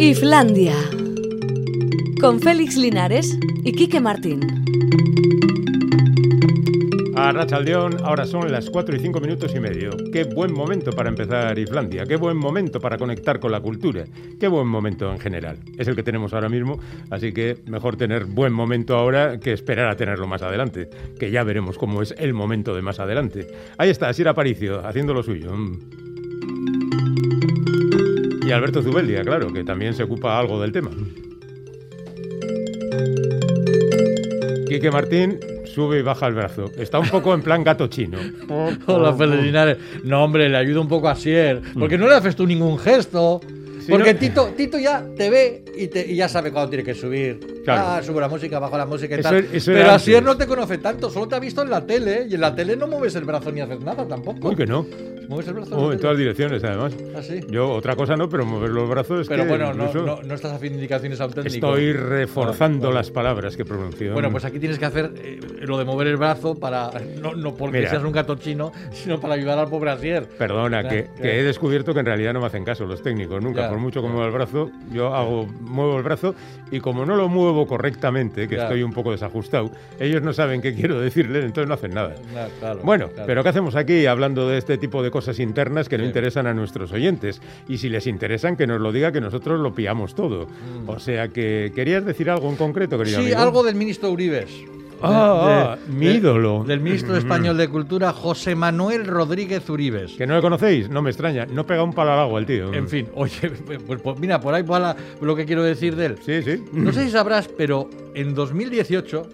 Islandia. Con Félix Linares y Quique Martín. A Rachaldeón, ahora son las 4 y 5 minutos y medio. Qué buen momento para empezar Islandia, qué buen momento para conectar con la cultura, qué buen momento en general. Es el que tenemos ahora mismo, así que mejor tener buen momento ahora que esperar a tenerlo más adelante, que ya veremos cómo es el momento de más adelante. Ahí está, Sir Aparicio, haciendo lo suyo. Y Alberto Zubeldia, claro, que también se ocupa algo del tema. Quique Martín sube y baja el brazo. Está un poco en plan gato chino. Hola, Félix Linares. No, hombre, le ayuda un poco a Sier. Porque no le haces tú ningún gesto. Porque no- Tito, Tito ya te ve y, te- y ya sabe cuándo tiene que subir. Claro. Ah, sube la música, bajo la música y Eso tal. eso Pero antes. no te conoce tanto, solo te ha visto en la tele. Y en la tele no mueves el brazo ni haces nada tampoco. Uy, que no. ¿Mueves el brazo? Oh, en todas direcciones, además. Ah, sí. Yo, otra cosa no, pero mover los brazos es Pero que bueno, no, incluso no, no estás haciendo indicaciones a un técnico. estoy reforzando Vale, vale. las palabras que pronuncio. Bueno, pues aquí tienes que hacer eh, lo de mover el brazo para. No, no porque Mira. seas un gato chino, sino para ayudar al pobre Asier. Perdona, que, he descubierto que en realidad no me hacen caso los técnicos, nunca. Por mucho que mueva el brazo, yo hago, muevo el brazo y como no lo muevo correctamente, que estoy un poco desajustado, ellos no saben qué quiero decirles, entonces no hacen nada. Claro, Bueno, pero ¿qué hacemos aquí hablando de este tipo de cosas internas que no Sí. interesan a nuestros oyentes? Y si les interesan, que nos lo diga, que nosotros lo pillamos todo. O sea que, ¿querías decir algo en concreto, querido Mm. Sí, amigo? algo del ministro Uribes. Ah, De- ah, mi de- ídolo. Del ministro Mm. español de Cultura, José Manuel Rodríguez Uribes. ¿Que no le conocéis? No me extraña. No pega un palo al agua el tío. En fin, oye, pues, pues mira, por ahí va lo que quiero decir de él. Sí, sí. No sé si sabrás, pero en 2018,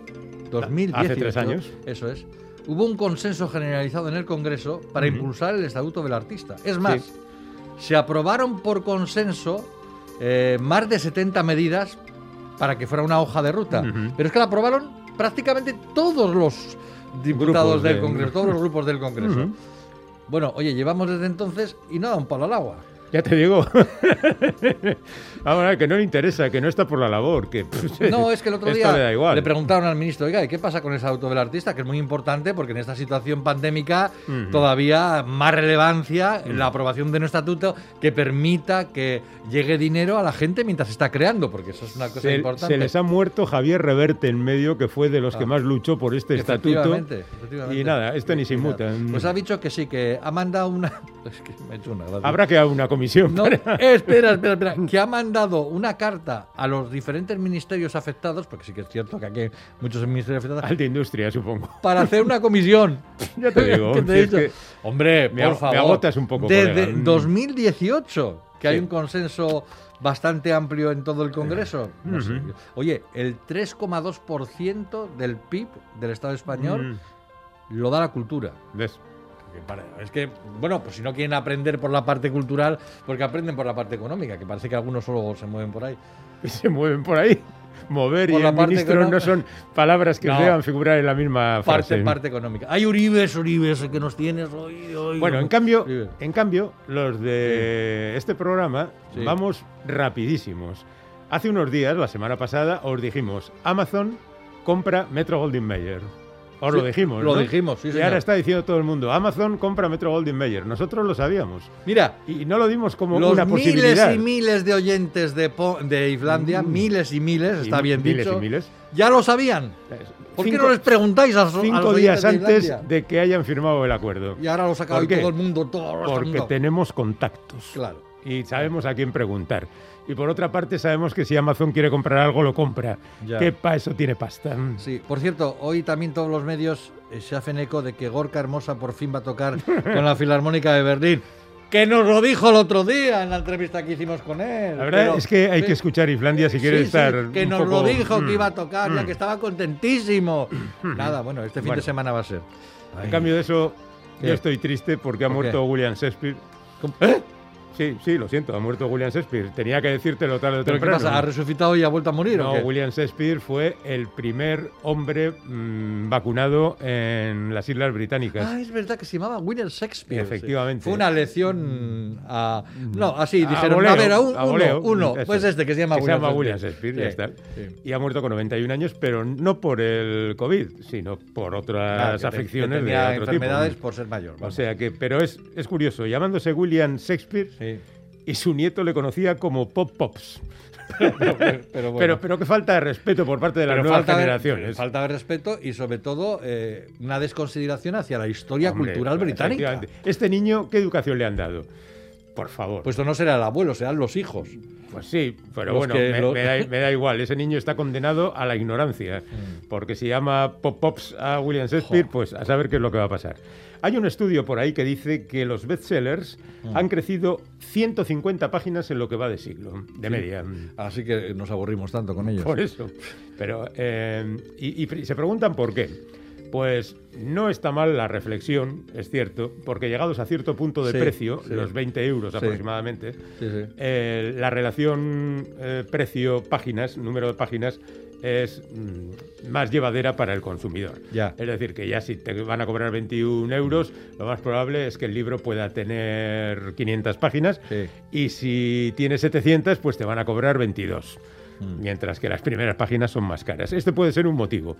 2018 Hace tres años. Eso es. Hubo un consenso generalizado en el Congreso para impulsar el Estatuto del Artista. Es más, se aprobaron por consenso eh, más de 70 medidas para que fuera una hoja de ruta. Pero es que la aprobaron prácticamente todos los diputados del de- Congreso, todos los grupos del Congreso. Bueno, oye, llevamos desde entonces y no da un palo al agua. Ya te digo. Ahora, que no le interesa, que no está por la labor, que... No, es que el otro día le igual. preguntaron al ministro, oiga, ¿y qué pasa con ese auto del artista? Que es muy importante porque en esta situación pandémica Ujú. todavía más relevancia en la aprobación de un estatuto que permita que llegue dinero a la gente mientras se está creando, porque eso es una cosa Se, importante. se les ha muerto Javier Reverte en medio, que fue de los que Ah. más luchó por este estatuto. Efectivamente, efectivamente. Y nada, esto ni se inmuta. Pues ha dicho que sí, que ha mandado una... Es que me ha hecho una. Habrá que una comisión. No, para- espera, espera, espera. Que ha mandado una carta a los diferentes ministerios afectados, porque sí que es cierto que aquí hay muchos ministerios afectados, Alta industria, supongo. para hacer una comisión. Ya te digo. Hombre, me por ag- me favor. agotas un poco, Desde colega. Mm. 2018, que hay un consenso bastante amplio en todo el Congreso. No sé. Ujú. Oye, el 3,2% del PIB del Estado español Mm, lo da la cultura. ¿Ves? Es que, bueno, pues si no quieren aprender por la parte cultural, porque aprenden por la parte económica, que parece que algunos solo se mueven por ahí. Se mueven por ahí. Mover Por y económica. no son palabras que No. deban figurar en la misma Parte, frase. parte económica. Hay Uribes, Uribes, que nos tienes hoy. hoy Bueno, en cambio, en cambio, los de este programa Sí. vamos rapidísimos. Hace unos días, la semana pasada, os dijimos, Amazon compra Metro Goldwyn Mayer. Os lo dijimos, lo ¿no? dijimos, sí, Y señor. ahora está diciendo todo el mundo, Amazon compra Metro Goldwyn Mayer. Nosotros lo sabíamos. Mira, Y no lo dimos como los una miles posibilidad. y miles de oyentes de, Po- de Islandia, Mm. miles y miles, está Y bien miles dicho, y miles. ya lo sabían. ¿Por qué no les preguntáis a, los- a los Cinco oyentes días antes de que hayan firmado el acuerdo. Y ahora lo saca todo el mundo, todo el Porque mundo. tenemos contactos. Claro. y sabemos a quién preguntar. Y por otra parte, sabemos que si Amazon quiere comprar algo, lo compra. Ya. Que para eso tiene pasta. Sí, por cierto, hoy también todos los medios eh, se hacen eco de que Gorka Hermosa por fin va a tocar con la Filarmónica de Berlín. Que nos lo dijo el otro día en la entrevista que hicimos con él. La verdad Pero- es que hay que escuchar Islandia si sí, quiere sí, estar. que un nos poco- lo dijo Mm. que iba a tocar, ya Mm. que estaba contentísimo. Nada, bueno, este fin Bueno. de semana va a ser. En cambio de eso, ¿Qué? yo estoy triste porque ha ¿Por muerto? William Shakespeare. ¿Eh? Sí, sí, lo siento, ha muerto William Shakespeare. Tenía que decírtelo tarde o ¿Pero qué temprano. pasa? ¿Ha resucitado y ha vuelto a morir No, o qué? William Shakespeare fue el primer hombre mm, vacunado en las Islas Británicas. Ah, es verdad que se llamaba William Shakespeare. sí. Efectivamente. Fue una lección a. No, así, A dijeron, voleo, a ver, a un, a uno, voleo, uno. Pues este que se llama Que se William llama Shakespeare. William Shakespeare, ya Sí, está. sí. Y ha muerto con 91 años, pero no por el COVID, sino por Ah, otras afecciones que tenía de otro enfermedades tipo. por ser mayor. O sea que, pero es, es curioso, llamándose William Shakespeare, Sí. y su nieto le conocía como Pop Pops. pero, bueno. Pero, pero que falta de respeto por parte de las nuevas falta de- generaciones. falta de respeto y sobre todo eh, una desconsideración hacia la historia Hombre, cultural británica. Este niño, ¿qué educación le han dado? Por favor. Pues esto no será el abuelo, serán los hijos. Pues sí, pero Los bueno, me, lo- me da, me da igual. Ese niño está condenado a la ignorancia. Mm. Porque si llama Pop Pops a William Shakespeare, pues a saber qué es lo que va a pasar. Hay un estudio por ahí que dice que los bestsellers Mm. han crecido 150 páginas en lo que va de siglo, de media. Así que nos aburrimos tanto con ellos. Por eso. Pero, eh, y, se preguntan por qué. Pues no está mal la reflexión, es cierto, porque llegados a cierto punto de Sí, precio, sí. los 20 euros Sí. aproximadamente, eh, la relación eh, precio-páginas, número de páginas, es mm, más llevadera para el consumidor. Ya. Es decir, que ya si te van a cobrar 21 euros, lo más probable es que el libro pueda tener 500 páginas y si tiene 700, pues te van a cobrar 22. Mm. Mientras que las primeras páginas son más caras. Este puede ser un motivo.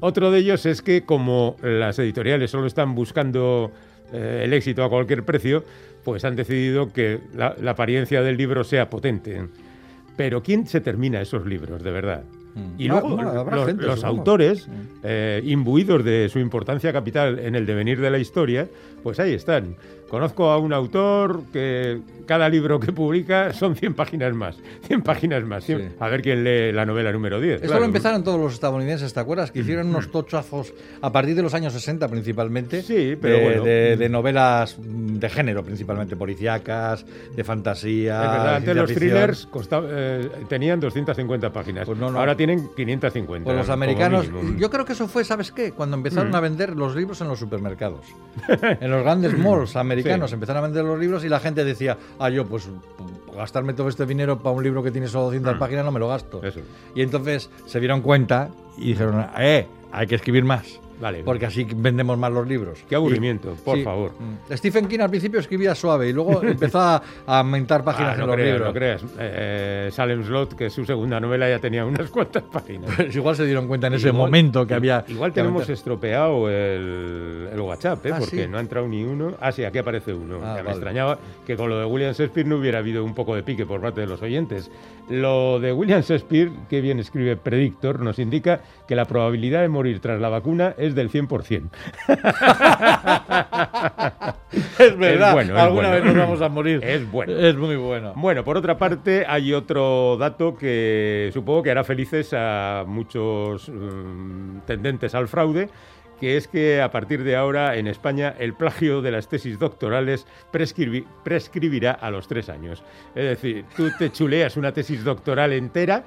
Otro de ellos es que como las editoriales solo están buscando eh, el éxito a cualquier precio, pues han decidido que la, la apariencia del libro sea potente. Pero ¿quién se termina esos libros, de verdad? Mm. Y Ah, luego bueno, los, gente, los autores, Mm. eh, imbuidos de su importancia capital en el devenir de la historia, pues ahí están. Conozco a un autor que cada libro que publica son 100 páginas más. 100 páginas más. 100 Sí. A ver quién lee la novela número 10. Esto claro. lo empezaron todos los estadounidenses, ¿te acuerdas? Que hicieron unos tochazos a partir de los años 60 principalmente. Sí, pero de, bueno. de, de novelas mm, de género principalmente, policíacas, de fantasía. Es verdad, antes los ficción. thrillers costa- eh, tenían 250 páginas. Pues no, no. Ahora tienen 550. Pues los americanos, yo creo que eso fue, ¿sabes qué? Cuando empezaron Mm. a vender los libros en los supermercados. en los grandes malls americanos Sí. empezaron a vender los libros y la gente decía, ah, yo pues gastarme todo este dinero para un libro que tiene solo 200 Mm. páginas no me lo gasto. Eso. Y entonces se dieron cuenta y dijeron, eh, hay que escribir más. Vale. Porque así vendemos más los libros. Qué aburrimiento, Y- por sí. favor. Mm. Stephen King al principio escribía suave y luego empezó a a aumentar páginas Ah, en no los creas, libros. no creas. Eh, Salem Slot, que es su segunda novela, ya tenía unas cuantas páginas. Pues igual se dieron cuenta en ese Igual- momento que había. Igual que tenemos estropeado el, el WhatsApp, ¿eh? Ah, porque sí. no ha entrado ni uno. Ah, sí, aquí aparece uno. Ah, Ya me vale. extrañaba que con lo de William Shakespeare no hubiera habido un poco de pique por parte de los oyentes. Lo de William Shakespeare, que bien escribe Predictor, nos indica que la probabilidad de morir tras la vacuna es del 100%. Es verdad, bueno, es alguna bueno. vez nos vamos a morir. Es bueno. Es muy bueno. Bueno, por otra parte, hay otro dato que supongo que hará felices a muchos mm, tendentes al fraude, que es que a partir de ahora en España el plagio de las tesis doctorales prescribi- prescribirá a los tres años. Es decir, tú te chuleas una tesis doctoral entera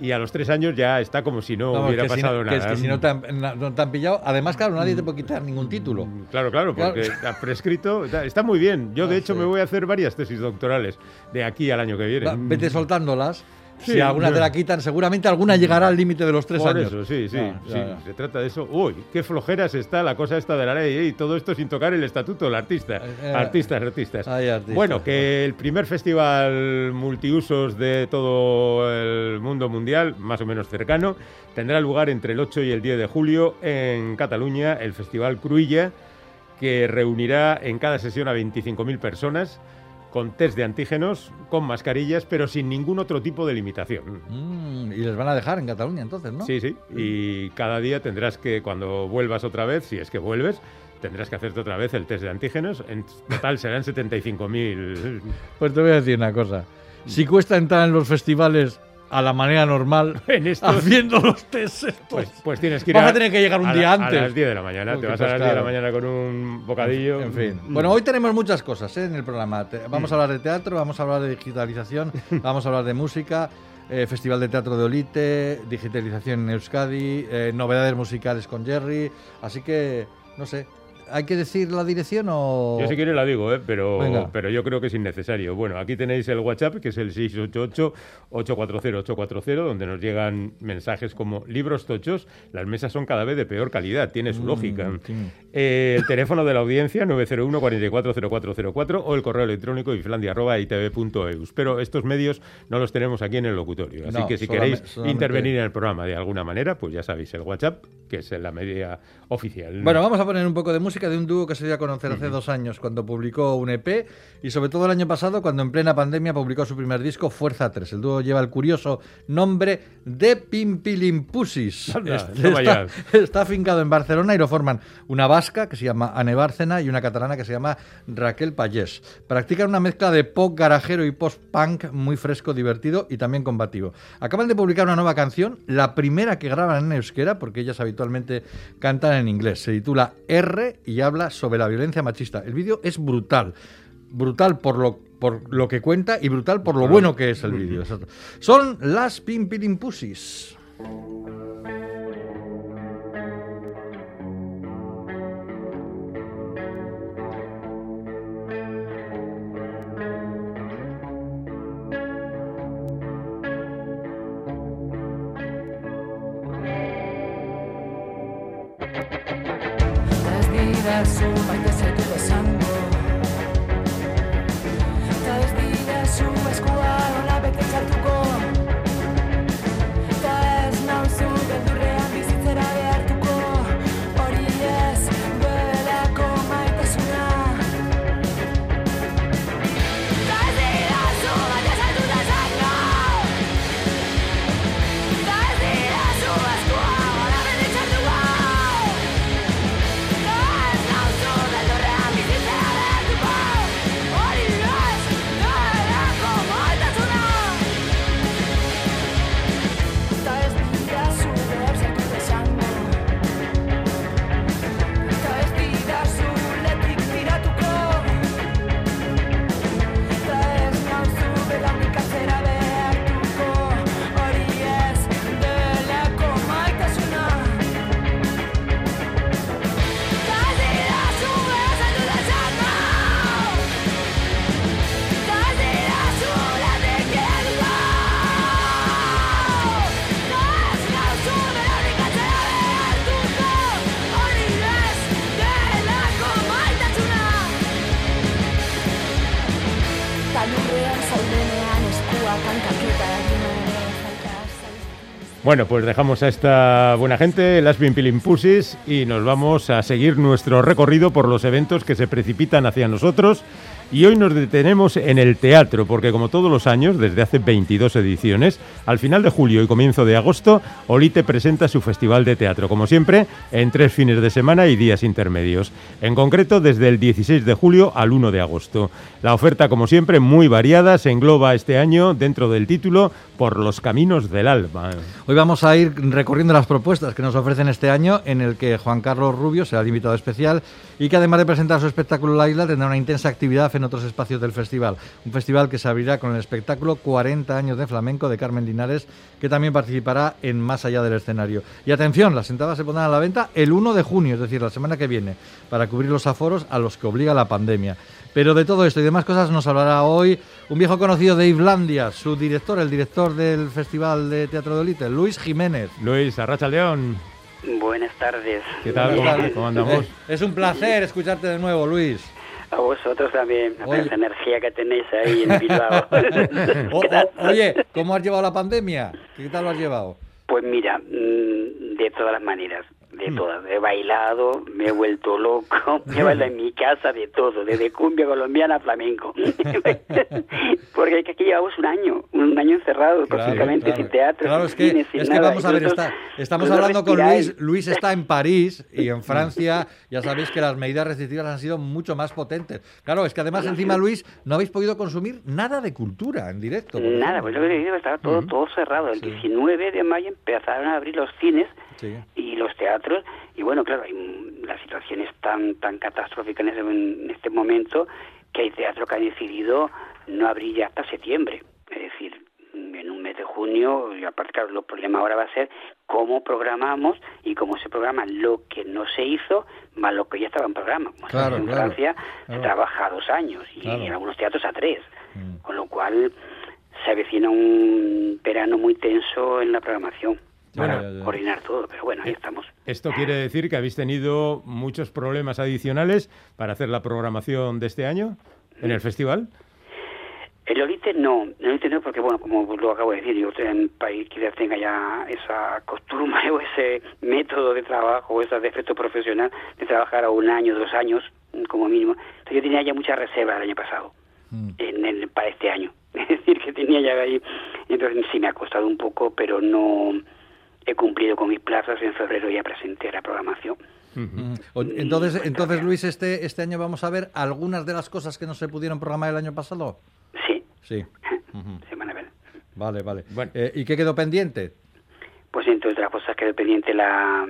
y a los tres años ya está como si no hubiera si pasado no- que nada. es que si no te, han, na- no te han pillado, además, claro, nadie te puede quitar ningún título. Mm, Claro, claro, Claro. porque ha prescrito, está- muy bien. Yo, de Ah, hecho, sí. me voy a hacer varias tesis doctorales de aquí al año que viene. Vete soltándolas. Sí, si alguna te la quitan, seguramente alguna llegará al límite de los tres Por años. eso, sí, sí, Ah, sí, ya, ya. se trata de eso. Uy, qué flojeras está la cosa esta de la ley, ¿eh? y todo esto sin tocar el estatuto del artista. Eh, artistas, artistas. ay, artistas, Bueno, que el primer festival multiusos de todo el mundo mundial, más o menos cercano, tendrá lugar entre el 8 y el 10 de julio en Cataluña, el Festival Cruïlla, que reunirá en cada sesión a 25.000 personas con test de antígenos, con mascarillas, pero sin ningún otro tipo de limitación. Mm, y les van a dejar en Cataluña entonces, ¿no? Sí, sí. Y cada día tendrás que, cuando vuelvas otra vez, si es que vuelves, tendrás que hacerte otra vez el test de antígenos. En total serán 75.000. Pues te voy a decir una cosa. Si cuesta entrar en los festivales a la manera normal, En estos- haciendo los test estos, Pues, pues tienes que ir Vas a tener que llegar un a día la- antes. A las 10 de la mañana. Porque, Te vas a las 10 de la mañana con un bocadillo. En fin. Mm. Bueno, hoy tenemos muchas cosas ¿eh? en el programa. Te- Vamos a hablar de teatro, vamos a hablar de digitalización, vamos a hablar de música, eh, Festival de Teatro de Olite, digitalización en Euskadi, eh, novedades musicales con Jerry. Así que, no sé, ¿hay que decir la dirección o...? Yo si quiere la digo, ¿eh? pero, Venga. pero yo creo que es innecesario. Bueno, aquí tenéis el WhatsApp, que es el 688-840-840, donde nos llegan mensajes como libros tochos. Las mesas son cada vez de peor calidad, tiene su Mm, lógica. sí. Eh, el teléfono de la audiencia, 901 440404 o el correo electrónico iflandia.itv.eus. Pero estos medios no los tenemos aquí en el locutorio. Así No, que si solamente- queréis solamente- intervenir en el programa de alguna manera, pues ya sabéis, el WhatsApp, que es la media oficial. Bueno, vamos a poner un poco de música. Música de un dúo que se dio a conocer hace dos años cuando publicó un EP y sobre todo el año pasado cuando en plena pandemia publicó su primer disco Fuerza 3. El dúo lleva el curioso nombre de Pimpilimpusis. Anda, Este está, está afincado en Barcelona y lo forman una vasca que se llama Anne Bárcena y una catalana que se llama Raquel Pallés. Practican una mezcla de pop garajero y post-punk muy fresco, divertido y también combativo. Acaban de publicar una nueva canción, la primera que graban en euskera, porque ellas habitualmente cantan en inglés. Se titula R y habla sobre la violencia machista. El vídeo es brutal. Brutal por lo, por lo que cuenta y brutal por lo bueno que es el vídeo. Son las Pimpilimpusis. Bueno, pues dejamos a esta buena gente, las Pimpilimpusis, y nos vamos a seguir nuestro recorrido por los eventos que se precipitan hacia nosotros. Y hoy nos detenemos en el teatro, porque como todos los años, desde hace 22 ediciones, al final de julio y comienzo de agosto, Olite presenta su festival de teatro, como siempre, en tres fines de semana y días intermedios. En concreto, desde el 16 de julio al 1 de agosto. La oferta, como siempre, muy variada, se engloba este año dentro del título Por los caminos del alma. Hoy vamos a ir recorriendo las propuestas que nos ofrecen este año, en el que Juan Carlos Rubio será el invitado especial y que además de presentar su espectáculo La Isla tendrá una intensa actividad en otros espacios del festival. Un festival que se abrirá con el espectáculo 40 años de flamenco de Carmen Linares, que también participará en Más allá del escenario. Y atención, las entradas se pondrán a la venta el 1 de junio, es decir, la semana que viene, para cubrir los aforos a los que obliga la pandemia. Pero de todo esto y demás cosas nos hablará hoy un viejo conocido de Islandia, su director, el director del Festival de Teatro de Olite, Luis Jiménez. Luis Arracha León, Buenas tardes. ¿qué tal? ¿Cómo, cómo andamos? Eh, es un placer escucharte de nuevo, Luis. A vosotros también, a Oye. esa energía que tenéis ahí en Bilbao. O- o- oye, ¿cómo has llevado la pandemia? ¿Qué tal lo has llevado? Pues mira, mm, de todas las maneras. De todas. He bailado, me he vuelto loco, me he bailado en mi casa de todo, desde cumbia colombiana a flamenco. Porque es que aquí llevamos un año, un año encerrado, prácticamente claro. sin teatro, Claro, sin es que, sin es que vamos a ver, está- estamos vosotros hablando con. Luis. Luis está en París y en Francia ya sabéis que las medidas restrictivas han sido mucho más potentes. Claro, es que además encima, Luis, no habéis podido consumir nada de cultura en directo. Nada, pues estaba todo, todo cerrado. El Sí. 19 de mayo empezaron a abrir los cines Sí. y los teatros. Y bueno claro hay, la situación es tan tan catastrófica en, ese- en este momento que hay teatro que ha decidido no abrir ya hasta septiembre. Es decir en un mes de junio y aparte claro el problema ahora va a ser cómo programamos y cómo se programa lo que no se hizo más lo que ya estaba en programa. Como Claro, en claro, Francia claro. se trabaja a dos años y en algunos teatros a tres. Mm. con lo cual se avecina un verano muy tenso en la programación Bueno, para ya, ya. coordinar todo, pero bueno, Eh, ahí estamos. Esto quiere decir que habéis tenido muchos problemas adicionales para hacer la programación de este año en el festival. El Olite no, el Olite no porque, bueno, como lo acabo de decir, yo estoy en un país que ya tenga ya esa costumbre o ese método de trabajo o ese defecto profesional de trabajar a un año, dos años como mínimo. Entonces yo tenía ya mucha reserva el año pasado, Mm. en el, para este año. Es decir, que tenía ya ahí, entonces sí me ha costado un poco, pero no he cumplido con mis plazas. En febrero ya presenté la programación. Mm. O- Entonces, entonces Luis, este, este año vamos a ver algunas de las cosas que no se pudieron programar el año pasado. Sí, Sí. Van a ver. Vale, vale. Bueno. Eh, ¿Y qué quedó pendiente? Pues entre otras cosas quedó pendiente la,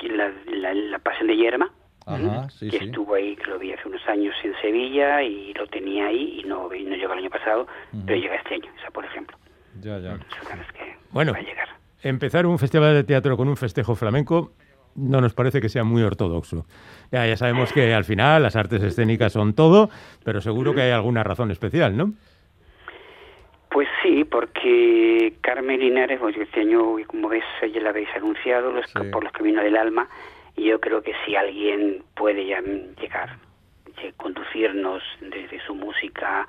la, la, la Pasión de Yerma, Ajá, sí, que sí. estuvo ahí, que lo vi hace unos años en Sevilla y lo tenía ahí y no, y no llegó el año pasado, pero llega este año, esa por ejemplo. Ya, ya. Bueno. va a llegar. Empezar un festival de teatro con un festejo flamenco no nos parece que sea muy ortodoxo. Ya, ya sabemos que al final las artes escénicas son todo, pero seguro que hay alguna razón especial, ¿no? Pues sí, porque Carmen Linares, pues este año, como ves, ya la habéis anunciado, los, Sí. por los caminos del alma, y yo creo que si alguien puede ya llegar, eh, conducirnos desde su música,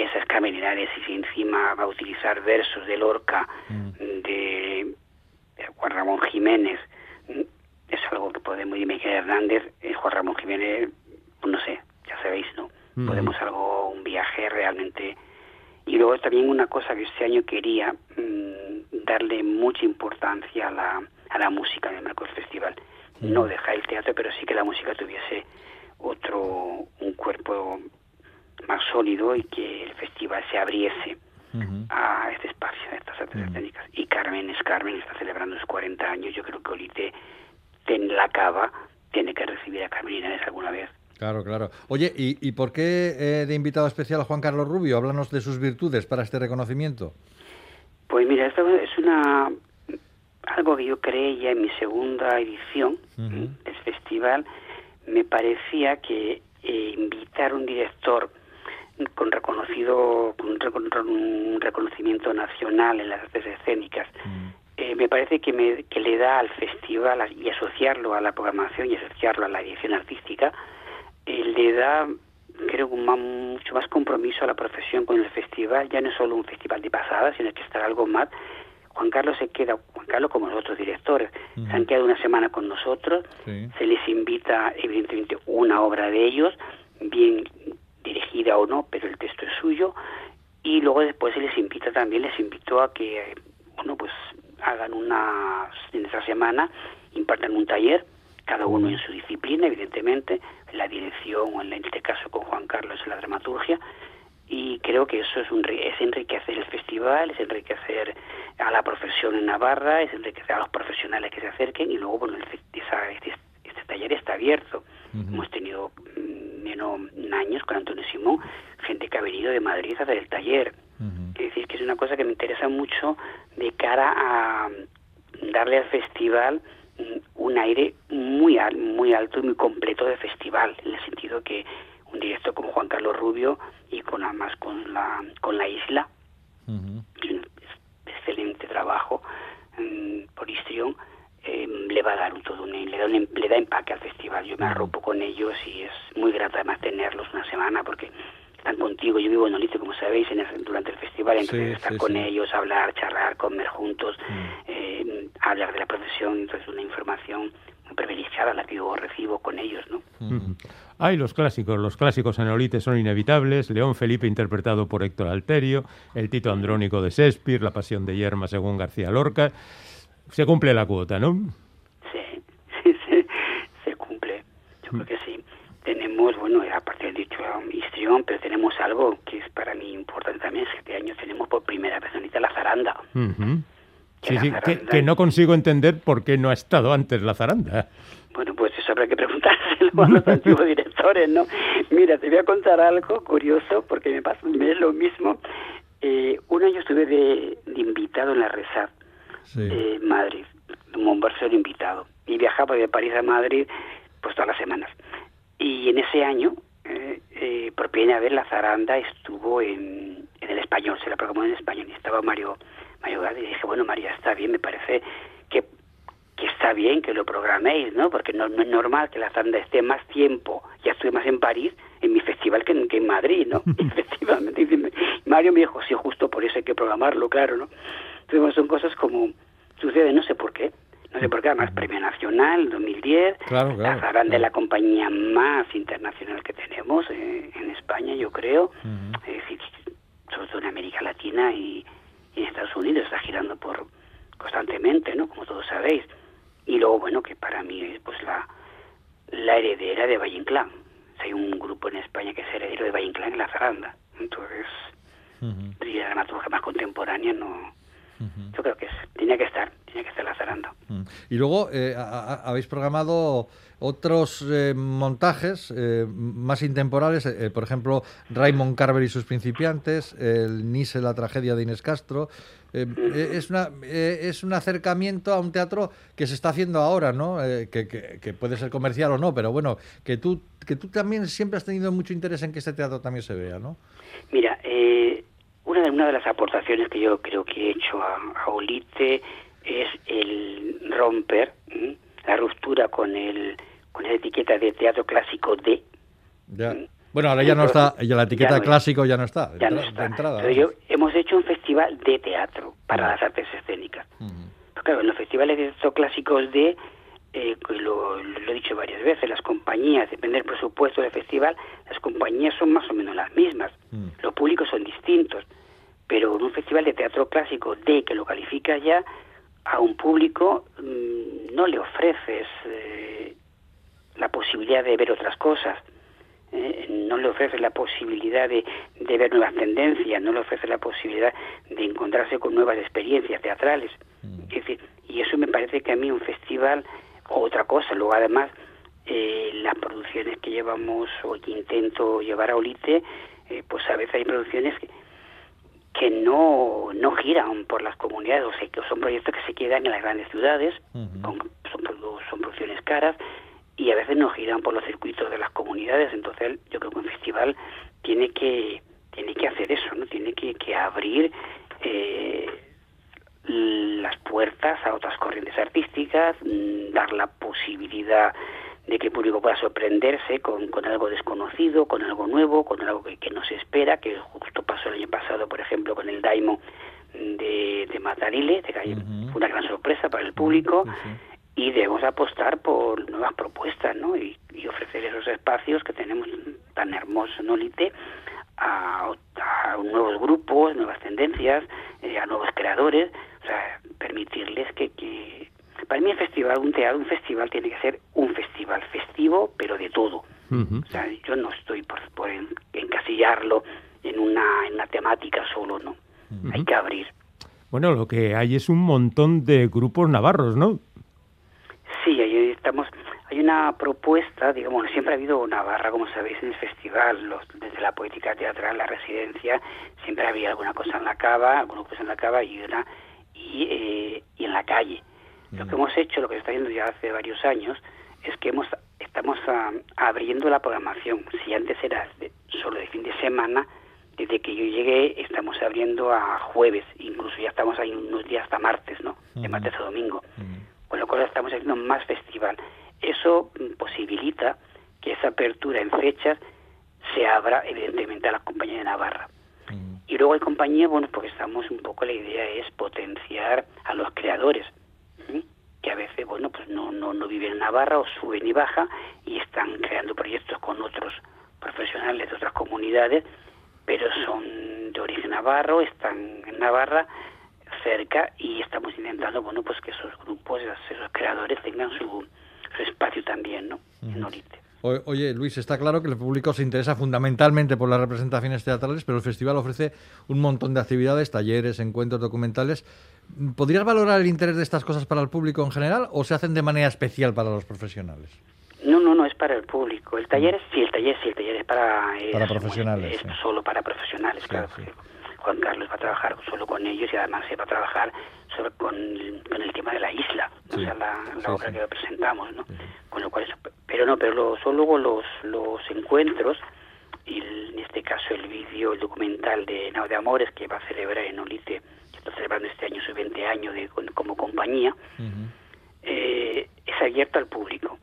esas Carmen Linares, y si encima va a utilizar versos de Lorca, de, de Juan Ramón Jiménez, mm, es algo que podemos, y Miguel Hernández, eh, Juan Ramón Jiménez, pues no sé, ya sabéis, ¿no? Ujú. Podemos algo, un viaje realmente y luego también una cosa que este año quería mm, darle mucha importancia a la, a la música en el marco del festival. No dejar el teatro, pero sí que la música tuviese otro, un cuerpo más sólido y que el festival se abriese a este espacio, a estas artes escénicas. Y Carmen es Carmen, está celebrando sus 40 años. Yo creo que Olite, en la cava, tiene que recibir a Carmen Linares alguna vez. Claro, claro. Oye, ¿y, y por qué eh, de invitado especial a Juan Carlos Rubio? Háblanos de sus virtudes para este reconocimiento. Pues mira, esto es una algo que yo creé ya en mi segunda edición Ujú. del festival. Me parecía que eh, invitar a un director con reconocido con un, recon- un reconocimiento nacional en las artes escénicas eh, me parece que, me, que le da al festival y asociarlo a la programación y asociarlo a la dirección artística eh, le da creo un mucho más compromiso a la profesión con el festival. Ya no es solo un festival de pasada sino que estará algo más. Juan Carlos se queda Juan Carlos como los otros directores se han quedado una semana con nosotros Sí. se les invita evidentemente una obra de ellos bien dirigida o no pero el texto es suyo. Y luego después se les invita también les invitó a que bueno pues hagan una en esa semana impartan un taller cada uno en su disciplina evidentemente en la dirección o en, este caso con Juan Carlos en la dramaturgia. Y creo que eso es, un, es enriquecer el festival, es enriquecer a la profesión en Navarra, es enriquecer a los profesionales que se acerquen y luego bueno el esa- este, este taller está abierto. Hemos tenido menos años con Antonio Simón, gente que ha venido de Madrid a hacer el taller. Es decir, que es una cosa que me interesa mucho de cara a mm, darle al festival mm, un aire muy al- muy alto y muy completo de festival, en el sentido que un director como Juan Carlos Rubio y con además con la con la isla Ujú. y un excelente trabajo mm, por histrión eh, le va a dar un todo un, le da un, em- le da empaque al festival yo me arropo con ellos y es muy grato además tenerlos una semana porque están contigo yo vivo en Olite como sabéis en el- durante el festival entonces Sí, estar sí, con sí. ellos hablar charlar comer juntos eh, hablar de la profesión entonces una información muy privilegiada la que yo recibo con ellos no Ujú. Hay los clásicos, los clásicos en Olite son inevitables, León Felipe interpretado por Héctor Alterio, el Tito Andrónico de Shakespeare, La Pasión de Yerma según García Lorca. Se cumple la cuota, ¿no? Sí, sí, sí, se cumple. Yo creo que sí. Tenemos, bueno, aparte del dicho histrión, pero tenemos algo que es para mí importante también, es que este año tenemos por primera vez la zaranda. Que Sí, la sí, que, zaranda- que no consigo entender por qué no ha estado antes la zaranda. Bueno, pues eso habrá que preguntárselo a los antiguos directores, ¿no? Mira, te voy a contar algo curioso, porque me pasa me es lo mismo. Eh, un año estuve de, de invitado en la RESAD, Sí. eh, Madrid, versero invitado. Y viajaba de París a Madrid pues todas las semanas. Y en ese año, eh, eh, por primera vez la zaranda estuvo en, en el español, se la programó en español. Y estaba Mario, Mario Gade, y dije, bueno, María, está bien, me parece que, que está bien que lo programéis, ¿no? Porque no, no es normal que la zaranda esté más tiempo, ya estuve más en París, en mi festival que en, que en Madrid, ¿no? Efectivamente. Mario me dijo, sí, justo por eso hay que programarlo, claro, ¿no? Entonces, son cosas como sucede, no sé por qué. No sé por qué, además Premio Nacional 2010, Claro, claro, la Zaranda claro. es la compañía más internacional que tenemos eh, en España, yo creo, es decir, sobre todo en América Latina y, y en Estados Unidos, está girando por constantemente, ¿no? Como todos sabéis. Y luego, bueno, que para mí es pues la, la heredera de Valle Inclán. O sea, hay un grupo en España que es heredero de Valle Inclán en la Zaranda. Entonces, y la dramaturgia más contemporánea no... Yo creo que es, tenía que estar, tenía que estar. Mm. Y luego eh, a- a- habéis programado otros eh, montajes eh, más intemporales, eh, por ejemplo, Raymond Carver y sus principiantes, el Nise, la tragedia de Inés Castro. Es, una, es un acercamiento a un teatro que se está haciendo ahora, ¿no? Que, que- que puede ser comercial o no, pero bueno, que tú, que tú también siempre has tenido mucho interés en que este teatro también se vea, ¿no? Mira, eh, una, de, una de las aportaciones que yo creo que he hecho a, a Olite es el romper ¿m? la ruptura con el con la etiqueta de teatro clásico D. Ya. Bueno, ahora ya no está, ya la etiqueta Ya no- clásico ya no está, Ya no está. de entrada. Yo- hemos hecho un festival de teatro para las artes escénicas. Ujú. Pues claro, en los festivales de teatro clásicos de, eh, lo he dicho varias veces, las compañías, depende del presupuesto del festival, las compañías son más o menos las mismas. Mm. Los públicos son distintos. Pero en un festival de teatro clásico de que lo califica ya, a un público mm, no le ofreces eh, la posibilidad de ver otras cosas. eh, no le ofreces la posibilidad de, de ver nuevas tendencias, no le ofreces la posibilidad de encontrarse con nuevas experiencias teatrales. Es decir, y eso me parece que a mí un festival, o otra cosa, luego además eh, las producciones que llevamos o que intento llevar a Olite, eh, pues a veces hay producciones que, que no, no giran por las comunidades, o sea, que son proyectos que se quedan en las grandes ciudades, con- son, produ- son producciones caras, y a veces no giran por los circuitos de las comunidades, entonces yo creo que un festival tiene que tiene que hacer eso, ¿no? Tiene que, que abrir eh, las puertas a otras corrientes artísticas, mm, dar la posibilidad de que el público pueda sorprenderse con, con algo desconocido, con algo nuevo, con algo que, que no se espera, que justo pasó el año pasado, por ejemplo, con el Daimo de, de Matarile, de que Ujú. fue una gran sorpresa para el público, y debemos apostar por nuevas propuestas, ¿no? Y, y ofrecer esos espacios que tenemos tan hermosos en Olite a, a nuevos grupos, nuevas tendencias, eh, a nuevos creadores, o sea, permitirles que, que... Para mí el festival, un teatro, un festival tiene que ser un festival festivo, pero de todo. O sea, yo no estoy por, por en- encasillarlo en una, en una temática solo, ¿no? Hay que abrir. Bueno, lo que hay es un montón de grupos navarros, ¿no? Sí, ahí estamos. Hay una propuesta, digamos, siempre ha habido Navarra, como sabéis, en el festival, los- desde la poética teatral, la residencia, siempre había alguna cosa en la cava, alguna cosa en la cava y una y, eh, y en la calle. Lo que hemos hecho, lo que se está haciendo ya hace varios años, es que hemos estamos ah, abriendo la programación. Si antes era de- solo de fin de semana, desde que yo llegué estamos abriendo a jueves, incluso ya estamos ahí unos días hasta martes, ¿no? De Ujú. martes a domingo con lo cual estamos haciendo más festival. Eso mm, posibilita que esa apertura en fechas se abra evidentemente a las compañías de Navarra. Mm. Y luego hay compañías, bueno, porque estamos un poco, la idea es potenciar a los creadores. Que a veces, bueno, pues no, no, no viven en Navarra o suben y bajan y están creando proyectos con otros profesionales de otras comunidades, pero son de origen navarro, están en Navarra cerca y estamos intentando, bueno, pues que esos grupos, esos creadores tengan su, su espacio también, ¿no? En Olite. Oye, Luis, está claro que el público se interesa fundamentalmente por las representaciones teatrales, pero el festival ofrece un montón de actividades, talleres, encuentros documentales. ¿Podrías valorar el interés de estas cosas para el público en general o se hacen de manera especial para los profesionales? No, no, no, es para el público. El taller es, sí, el taller sí, el taller es para... es- Para profesionales, Es sí. solo para profesionales, claro. sí. Juan Carlos va a trabajar solo con ellos y además se va a trabajar sobre con, con el tema de la isla, o sea, la, la sí, obra sí. que presentamos, ¿no? Con lo cual, eso- pero no, pero lo- son luego los, los encuentros y el- en este caso el vídeo, el documental de Nao de Amores que va a celebrar en Olite, que está celebrando este año su 20 años de, con- como compañía, eh, es abierto al público.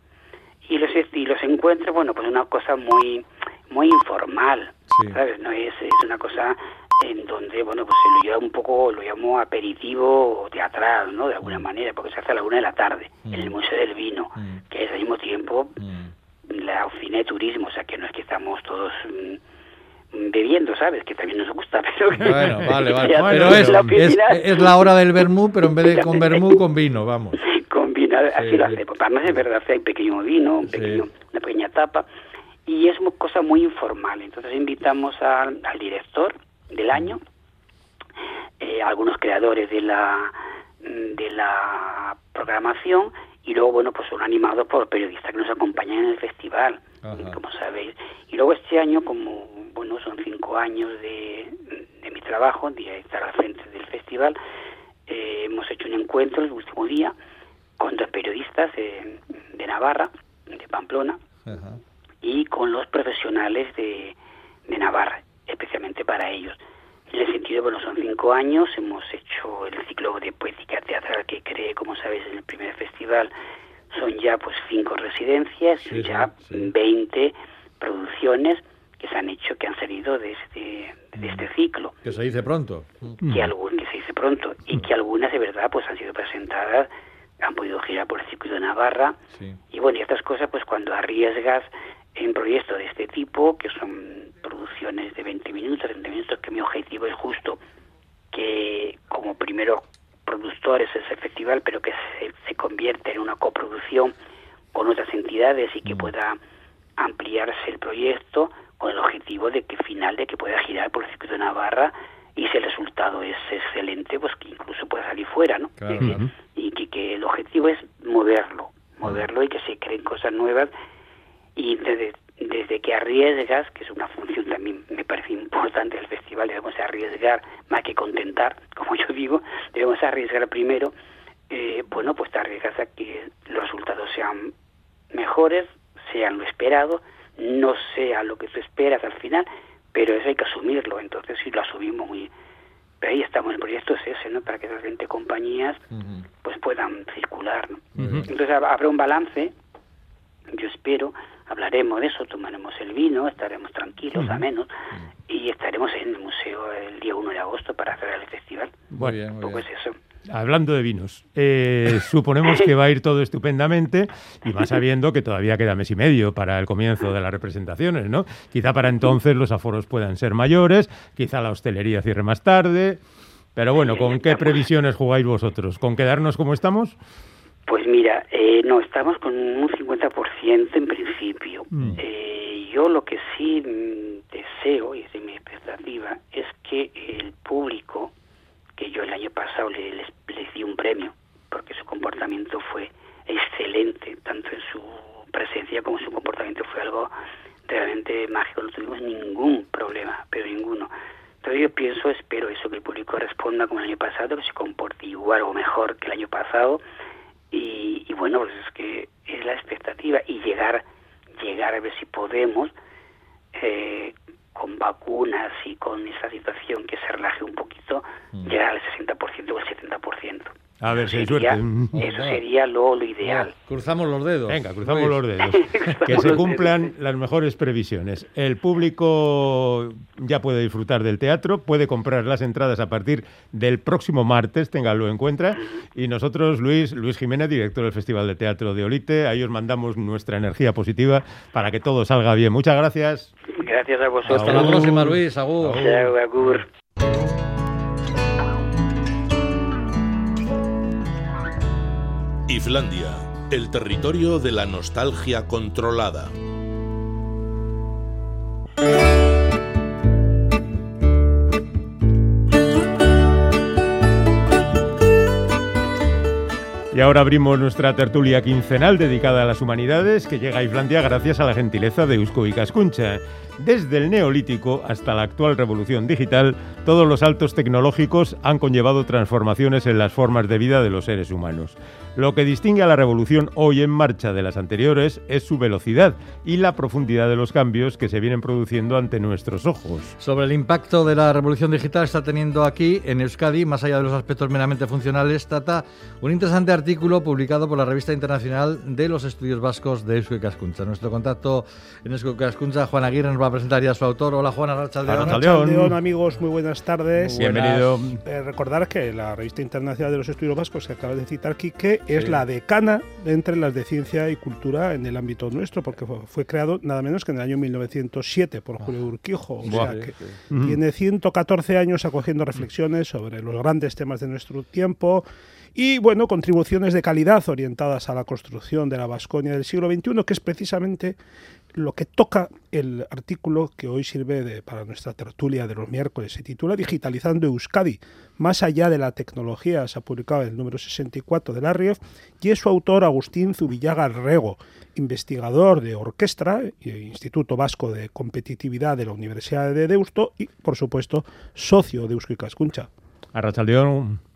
Y los, y los encuentros, bueno, pues una cosa muy muy informal. ¿sabes? No es, es una cosa en donde, bueno, pues se lo lleva un poco, lo llamo aperitivo teatral, ¿no? De alguna manera, porque se hace a la una de la tarde, en el Museo del Vino, Mm. que es al mismo tiempo Mm. la oficina de turismo, o sea, que no es que estamos todos mm, bebiendo, ¿sabes? Que también nos gusta, pero... que- Bueno, vale, vale. Pero es, la es, es la hora del vermú, pero en vez de con vermú, con vino, vamos. combina, así Sí, lo sí. hacemos. Además es verdad, hace un pequeño vino, un Sí. pequeño, una pequeña tapa, y es una cosa muy informal. Entonces invitamos al, al director del año, eh, algunos creadores de la de la programación y luego bueno pues son animados por periodistas que nos acompañan en el festival Ajá. como sabéis y luego este año como bueno son cinco años de, de mi trabajo de estar al frente del festival eh, hemos hecho un encuentro el último día con dos periodistas de, de Navarra de Pamplona Ajá. y con los profesionales de, de Navarra, especialmente para ellos. En el sentido, bueno, son cinco años, hemos hecho el ciclo de poética teatral que creé, como sabéis, en el primer festival, son ya pues cinco residencias Sí, y ya sí, sí. 20 producciones que se han hecho, que han salido de este, de este ciclo Que se dice pronto. que algún que se dice pronto y que algunas de verdad pues han sido presentadas han podido girar por el circuito de Navarra Sí. y bueno y estas cosas pues cuando arriesgas en proyectos de este tipo que son de 20 minutos 30 minutos que mi objetivo es justo que como primero productores es el festival pero que se, se convierte en una coproducción con otras entidades y que pueda ampliarse el proyecto con el objetivo de que final de que pueda girar por el circuito de Navarra y si el resultado es excelente pues que incluso pueda salir fuera no Claro, claro. y que, que el objetivo es moverlo moverlo y que se creen cosas nuevas y desde, desde que arriesgas, que es una función también me parece importante del festival, debemos arriesgar más que contentar, como yo digo, debemos arriesgar primero, eh, bueno, pues te arriesgas a que los resultados sean mejores, sean lo esperado, no sea lo que tú esperas al final, pero eso hay que asumirlo, entonces si lo asumimos muy... Pero ahí estamos, el proyecto es ese, ¿no? Para que esas 20 compañías pues puedan circular, ¿no? Entonces hab- habrá un balance, yo espero, hablaremos de eso, tomaremos el vino, estaremos tranquilos, a menos, y estaremos en el museo el día 1 de agosto para cerrar el festival. Muy bien, muy poco bien. es eso. Hablando de vinos, eh, suponemos que va a ir todo estupendamente y más sabiendo que todavía queda mes y medio para el comienzo de las representaciones, ¿no? Quizá para entonces los aforos puedan ser mayores, quizá la hostelería cierre más tarde, pero bueno, ¿con qué previsiones jugáis vosotros? ¿Con quedarnos como estamos? Pues mira, eh, no, estamos con un 50% en principio. Eh, yo lo que sí mm, deseo, y es de mi expectativa, es que el público, que yo el año pasado le, les, les di un premio, porque su comportamiento fue excelente, tanto en su presencia como en su comportamiento fue algo realmente mágico, no tuvimos ningún problema, pero ninguno. Entonces yo pienso, espero eso, que el público responda como el año pasado, que se comporte igual o mejor que el año pasado, y, y bueno, pues es que es la expectativa y llegar, llegar a ver si podemos, eh, con vacunas y con esa situación que se relaje un poquito, llegar al 60% o el 70%. A ver si hay suerte. Eso sería lo, lo ideal. Cruzamos los dedos. Venga, cruzamos Luis. los dedos. Que se cumplan las mejores previsiones. El público ya puede disfrutar del teatro, puede comprar las entradas a partir del próximo martes, ténganlo en cuenta. Y nosotros, Luis, Luis Jiménez, director del Festival de Teatro de Olite, ahí os mandamos nuestra energía positiva para que todo salga bien. Muchas gracias. Gracias a vosotros. Hasta la próxima, Luis. Agur. Chao, agur. Islandia, el territorio de la nostalgia controlada. Y ahora abrimos nuestra tertulia quincenal dedicada a las humanidades que llega a Islandia gracias a la gentileza de Eusko y Cascuncha. Desde el neolítico hasta la actual revolución digital, todos los saltos tecnológicos han conllevado transformaciones en las formas de vida de los seres humanos. Lo que distingue a la revolución hoy en marcha de las anteriores es su velocidad y la profundidad de los cambios que se vienen produciendo ante nuestros ojos. Sobre el impacto de la revolución digital está teniendo aquí en Euskadi, más allá de los aspectos meramente funcionales, trata un interesante artículo publicado por la revista internacional de los estudios vascos de Eusko Cascuncha. Nuestro contacto en Eusko Cascuncha, Juan Aguirre, nos va va a presentar ya a su autor. Hola Juan Arrachaldeón. Arrachaldeón. Arrachaldeón, amigos, muy buenas tardes. Muy buenas. Bienvenido. Eh, recordar que la revista internacional de los estudios vascos que acabas de citar, Quique, es la decana entre las de ciencia y cultura en el ámbito nuestro, porque fue, fue creado nada menos que en el año 1907 por Julio Urquijo. O Buah. sea que tiene 114 años acogiendo reflexiones sobre los grandes temas de nuestro tiempo y, bueno, contribuciones de calidad orientadas a la construcción de la Vasconia del siglo XXI, que es precisamente lo que toca el artículo que hoy sirve para nuestra tertulia de los miércoles. Se titula Digitalizando Euskadi. Más allá de la tecnología, se ha publicado el número 64 de la RIEF y es su autor Agustín Zubillaga Rego, investigador de orquestra, e Instituto Vasco de Competitividad de la Universidad de Deusto y, por supuesto, socio de Eusko Ikaskuntza. Arrachaldeón.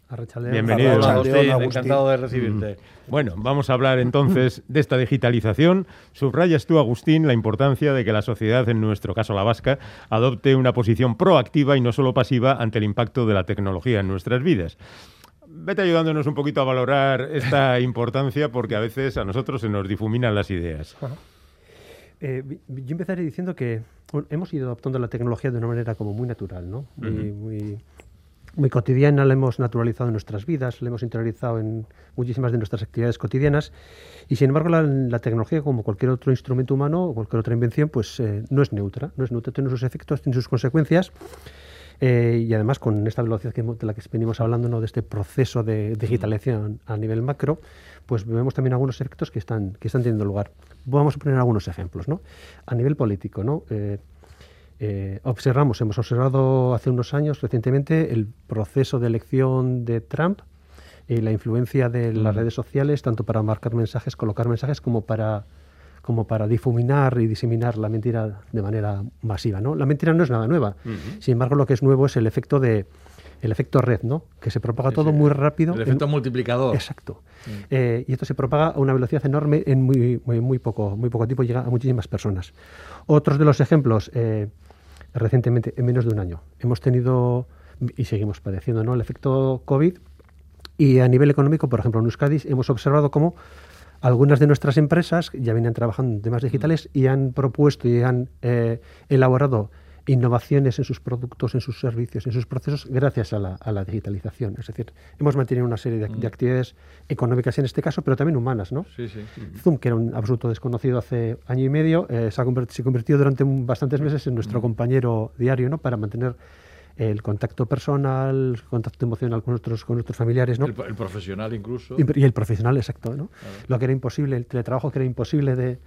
Bienvenido. Agustín, Agustín. encantado de recibirte. Bueno, vamos a hablar entonces de esta digitalización. Subrayas tú, Agustín, la importancia de que la sociedad, en nuestro caso la vasca, adopte una posición proactiva y no solo pasiva ante el impacto de la tecnología en nuestras vidas. Vete ayudándonos un poquito a valorar esta importancia porque a veces a nosotros se nos difuminan las ideas. Eh, yo empezaré diciendo que bueno, hemos ido adoptando la tecnología de una manera como muy natural, ¿no? Muy, muy, muy cotidiana, la hemos naturalizado en nuestras vidas, la hemos interiorizado en muchísimas de nuestras actividades cotidianas y sin embargo la, la tecnología, como cualquier otro instrumento humano o cualquier otra invención, pues eh, no es neutra, no es neutra, tiene sus efectos, tiene sus consecuencias eh, y además con esta velocidad que, de la que venimos hablando, ¿no? de este proceso de digitalización a nivel macro, pues vemos también algunos efectos que están, que están teniendo lugar. Vamos a poner algunos ejemplos. ¿no? A nivel político, ¿no? Eh, eh, observamos, hemos observado hace unos años recientemente el proceso de elección de Trump y la influencia de las redes sociales, tanto para marcar mensajes, colocar mensajes, como para como para difuminar y diseminar la mentira de manera masiva, ¿no? La mentira no es nada nueva. Sin embargo, lo que es nuevo es el efecto de el efecto red, ¿no? Que se propaga Sí, todo sí. muy rápido. El en- efecto multiplicador. Exacto. Eh, y esto se propaga a una velocidad enorme en muy, muy, muy poco, muy poco tiempo, llega a muchísimas personas. Otros de los ejemplos, eh, recientemente, en menos de un año, hemos tenido, y seguimos padeciendo, ¿no? el efecto COVID. Y a nivel económico, por ejemplo, en Euskadi hemos observado cómo algunas de nuestras empresas ya vienen trabajando en temas digitales y han propuesto y han eh, elaborado innovaciones en sus productos, en sus servicios, en sus procesos, gracias a la, a la digitalización. Es decir, hemos mantenido una serie de, de actividades económicas en este caso, pero también humanas, ¿no? Sí, sí. Zoom, que era un absoluto desconocido hace año y medio, eh, se, ha se convirtió durante un- bastantes meses en nuestro compañero diario, ¿no? Para mantener el contacto personal, el contacto emocional con nuestros, con nuestros familiares, ¿no? El, el profesional incluso. Y, y el profesional, exacto, ¿no? Lo que era imposible, el teletrabajo que era imposible de,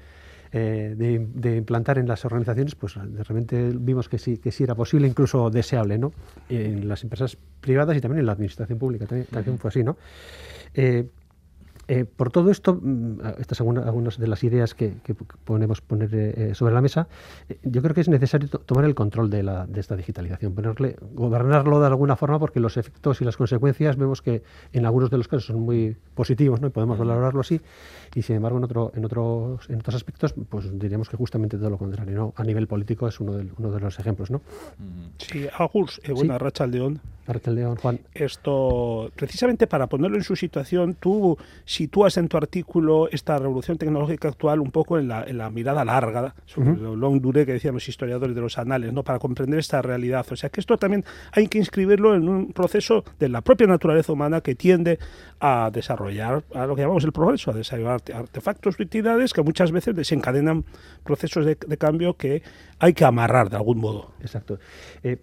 eh, de, implantar en las organizaciones, pues de repente vimos que sí, que sí era posible, incluso deseable, ¿no? En las empresas privadas y también en la administración pública, también, también fue así, ¿no? Eh, eh, por todo esto, mm, estas son alguna- algunas de las ideas que, que ponemos poner eh, sobre la mesa. Eh, yo creo que es necesario to- tomar el control de, la, de esta digitalización, ponerle, gobernarlo de alguna forma, porque los efectos y las consecuencias vemos que en algunos de los casos son muy positivos, ¿no? Y podemos valorarlo así. Y sin embargo, en, otro, en otros, en otros aspectos, pues diríamos que justamente todo lo contrario, ¿no? A nivel político es uno de, uno de los ejemplos, ¿no? Sí, Agus, eh, buena racha al León. Archeldeón, Juan. Esto, precisamente para ponerlo en su situación, tú sitúas en tu artículo esta revolución tecnológica actual un poco en la, en la mirada larga, sobre lo long duré que decían los historiadores de los anales, ¿no? para comprender esta realidad. O sea que esto también hay que inscribirlo en un proceso de la propia naturaleza humana que tiende a desarrollar a lo que llamamos el progreso, a desarrollar arte- artefactos o entidades que muchas veces desencadenan procesos de, de cambio que hay que amarrar de algún modo. Exacto. Eh,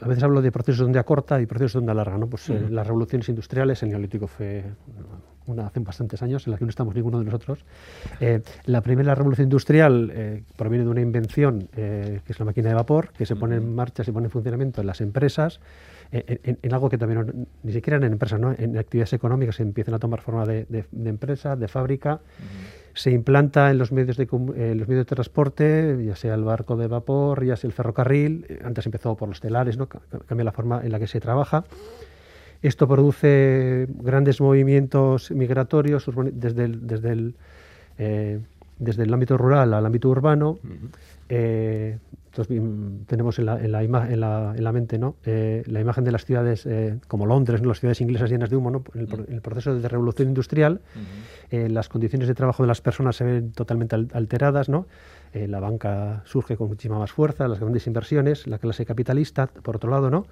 a veces hablo de procesos de onda corta y procesos de onda larga. ¿no? Pues, eh, las revoluciones industriales, el neolítico fue una hace bastantes años, en la que no estamos ninguno de nosotros. Eh, la primera revolución industrial eh, proviene de una invención, eh, que es la máquina de vapor, que se pone en marcha, se pone en funcionamiento en las empresas, en, en algo que también, ni siquiera en empresas, ¿no? en actividades económicas se empiezan a tomar forma de, de- de empresa, de fábrica, se implanta en los medios de eh, los medios de transporte, ya sea el barco de vapor, ya sea el ferrocarril, antes empezó por los telares, ¿no? Ca- cambia la forma en la que se trabaja. Esto produce grandes movimientos migratorios urbani- desde el, desde el, eh, desde el ámbito rural al ámbito urbano. Eh, entonces, mm, tenemos en la, en la, ima- en la- en la mente ¿no? Eh, la imagen de las ciudades eh, como Londres, ¿no? las ciudades inglesas llenas de humo, ¿no? en, el, proceso de revolución industrial, eh, las condiciones de trabajo de las personas se ven totalmente al- alteradas, ¿no? La banca surge con muchísima más fuerza, las grandes inversiones, la clase capitalista, por otro lado, ¿no?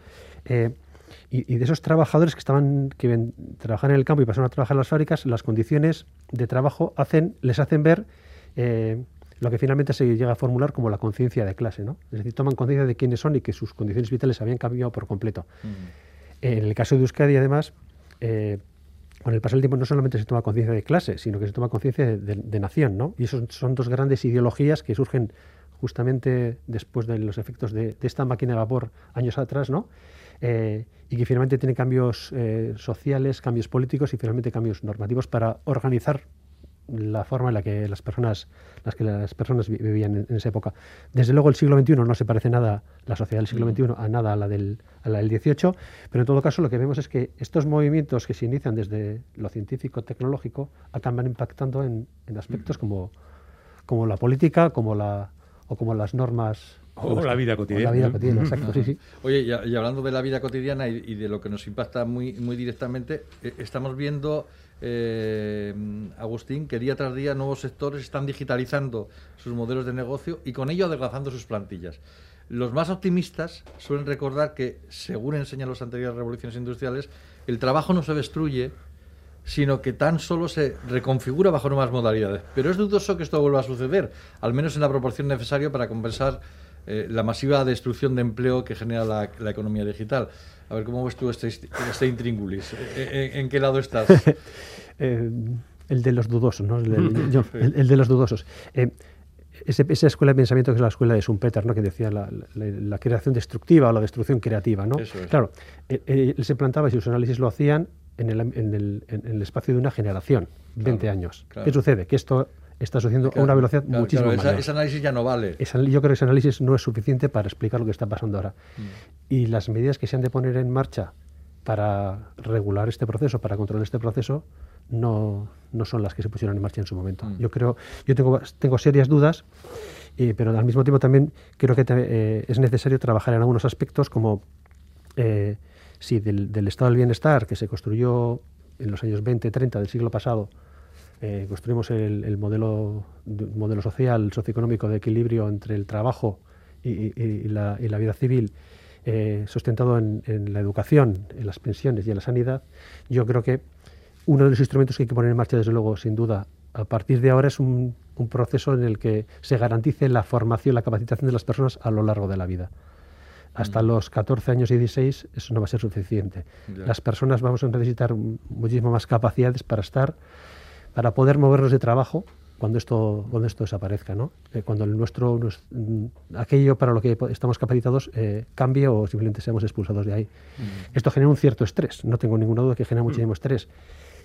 Y, y de esos trabajadores que estaban que ven- trabajaban en el campo y pasaron a trabajar en las fábricas, las condiciones de trabajo hacen, les hacen ver eh, lo que finalmente se llega a formular como la conciencia de clase, ¿no? Es decir, toman conciencia de quiénes son y que sus condiciones vitales habían cambiado por completo. En el caso de Euskadi, además, eh, con el paso del tiempo no solamente se toma conciencia de clase, sino que se toma conciencia de, de- de nación, ¿no? Y esos son dos grandes ideologías que surgen justamente después de los efectos de, de esta máquina de vapor años atrás, ¿no? Eh, y que finalmente tiene cambios eh, sociales, cambios políticos y finalmente cambios normativos para organizar la forma en la que las personas, las que las personas vi- vivían en, esa época. Desde luego el siglo XXI no se parece nada, la sociedad del siglo XXI, a nada a la del, a la del XVIII, pero en todo caso lo que vemos es que estos movimientos que se inician desde lo científico-tecnológico acaban impactando en, en aspectos como, como la política, como la, o como las normas... O la vida o cotidiana. la vida cotidiana, exacto, sí, sí. Oye, y, hablando de la vida cotidiana y, y de lo que nos impacta muy, muy directamente, eh, estamos viendo, eh, Agustín, que día tras día nuevos sectores están digitalizando sus modelos de negocio y con ello adelgazando sus plantillas. Los más optimistas suelen recordar que, según enseñan las anteriores revoluciones industriales, el trabajo no se destruye, sino que tan solo se reconfigura bajo nuevas modalidades. Pero es dudoso que esto vuelva a suceder, al menos en la proporción necesaria para compensar eh, la masiva destrucción de empleo que genera la, la economía digital. A ver, ¿cómo ves tú este, este intríngulis? ¿En, en qué lado estás? Eh, el de los dudosos, ¿no? El, de- yo- el- el de los dudosos. Eh, ese- esa escuela de pensamiento que es la escuela de Schumpeter, ¿no? que decía la, la- la creación destructiva o la destrucción creativa. ¿no? Eso es. Claro, eh, eh, él se plantaba y sus análisis lo hacían en el, en el- en el espacio de una generación, 20 Claro, años. claro. ¿Qué sucede? Que esto está sucediendo a una velocidad Claro, muchísimo claro, esa- mayor. ese análisis ya no vale. Anal- yo creo que ese análisis no es suficiente para explicar lo que está pasando ahora. Mm. Y las medidas que se han de poner en marcha para regular este proceso, para controlar este proceso, no, no son las que se pusieron en marcha en su momento. Mm. Yo creo, yo tengo, tengo serias dudas, eh, pero al mismo tiempo también creo que te- eh, es necesario trabajar en algunos aspectos como eh, sí, del, del estado del bienestar que se construyó en los años 20, 30 del siglo pasado, eh, construimos el, el modelo, de- modelo social, socioeconómico de equilibrio entre el trabajo y, y- y la, y la vida civil, eh, sustentado en, en la educación, en las pensiones y en la sanidad, yo creo que uno de los instrumentos que hay que poner en marcha, desde luego, sin duda, a partir de ahora es un, un proceso en el que se garantice la formación, la capacitación de las personas a lo largo de la vida. Hasta los 14 años y 16 eso no va a ser suficiente. Ya. Las personas vamos a necesitar muchísimas más capacidades para estar, para poder movernos de trabajo cuando esto, cuando esto desaparezca, ¿no? Eh, cuando el nuestro, nues- mm, aquello para lo que estamos capacitados eh, cambie o simplemente seamos expulsados de ahí. Esto genera un cierto estrés, no tengo ninguna duda que genera muchísimo estrés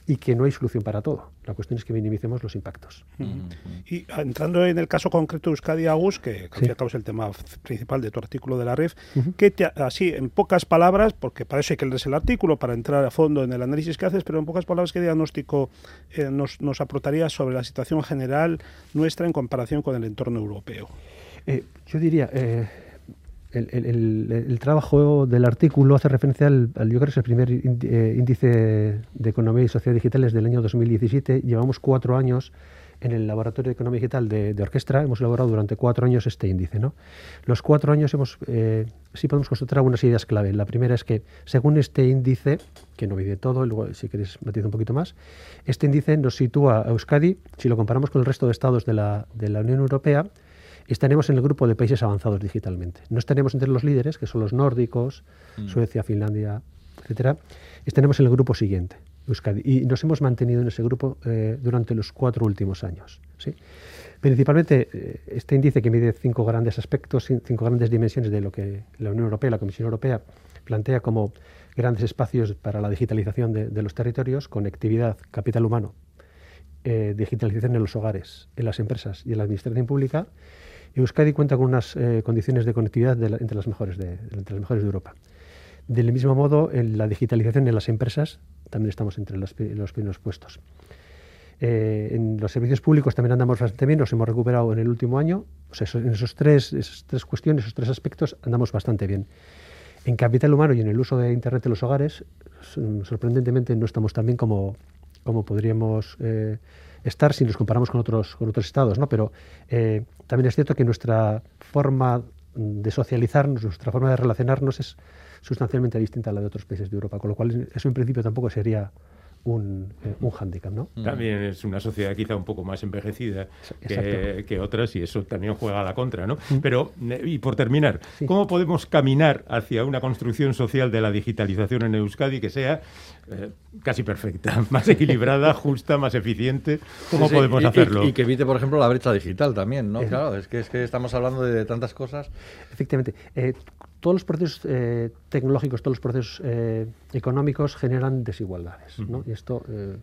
y que no hay solución para todo. La cuestión es que minimicemos los impactos. Y entrando en el caso concreto de Euskadi Agus, que al Sí. cabo es el tema principal de tu artículo de la REF, ¿qué te ha- así, en pocas palabras, porque para eso hay que leerse el artículo, para entrar a fondo en el análisis que haces, pero en pocas palabras, ¿qué diagnóstico eh, nos, nos aportarías sobre la situación general nuestra en comparación con el entorno europeo? Eh, yo diría, eh, el, el- el- trabajo del artículo hace referencia al, al- yo creo que es el primer eh, índice de economía y sociedad digitales del año 2017. Llevamos cuatro años en el Laboratorio de Economía Digital de, de Orquestra, hemos elaborado durante cuatro años este índice. ¿no? Los cuatro años hemos, eh, sí podemos constatar algunas ideas clave. La primera es que, según este índice, que no mide todo, luego si queréis matizo un poquito más, este índice nos sitúa a Euskadi, si lo comparamos con el resto de estados de la, de la Unión Europea, estaremos en el grupo de países avanzados digitalmente. No estaremos entre los líderes, que son los nórdicos, Suecia, Finlandia, etcétera. Estaremos en el grupo siguiente, Euskadi. Y nos hemos mantenido en ese grupo eh, durante los cuatro últimos años. ¿sí? Principalmente, eh, este índice que mide cinco grandes aspectos, cin- cinco grandes dimensiones de lo que la Unión Europea, la Comisión Europea, plantea como grandes espacios para la digitalización de, de los territorios, conectividad, capital humano, eh, digitalización en los hogares, en las empresas y en la administración pública, Euskadi cuenta con unas eh, condiciones de conectividad de la- entre, las mejores de, entre las mejores de Europa. Del mismo modo, en la digitalización en las empresas también estamos entre los, los primeros puestos. Eh, en los servicios públicos también andamos bastante bien, nos hemos recuperado en el último año. O sea, en esos tres, esas tres cuestiones, esos tres aspectos, andamos bastante bien. En capital humano y en el uso de Internet en los hogares, sorprendentemente no estamos tan bien como, como podríamos eh, estar si nos comparamos con otros, con otros estados. ¿no? Pero eh, también es cierto que nuestra forma de socializarnos, nuestra forma de relacionarnos es sustancialmente distinta a la de otros países de Europa, con lo cual eso en principio tampoco sería un, eh, un hándicap. ¿no? También es una sociedad quizá un poco más envejecida que, otras y eso también juega a la contra, ¿no? Pero, eh, y por terminar, ¿cómo podemos caminar hacia una construcción social de la digitalización en Euskadi que sea eh, casi perfecta, más equilibrada, justa, más eficiente? ¿Cómo Sí, sí, podemos y- hacerlo? Y, que evite, por ejemplo, la brecha digital también, ¿no? Claro, es que, es que estamos hablando de tantas cosas. Efectivamente. Eh, todos los procesos eh, tecnológicos, todos los procesos eh, económicos generan desigualdades. ¿no? Y esto, eh,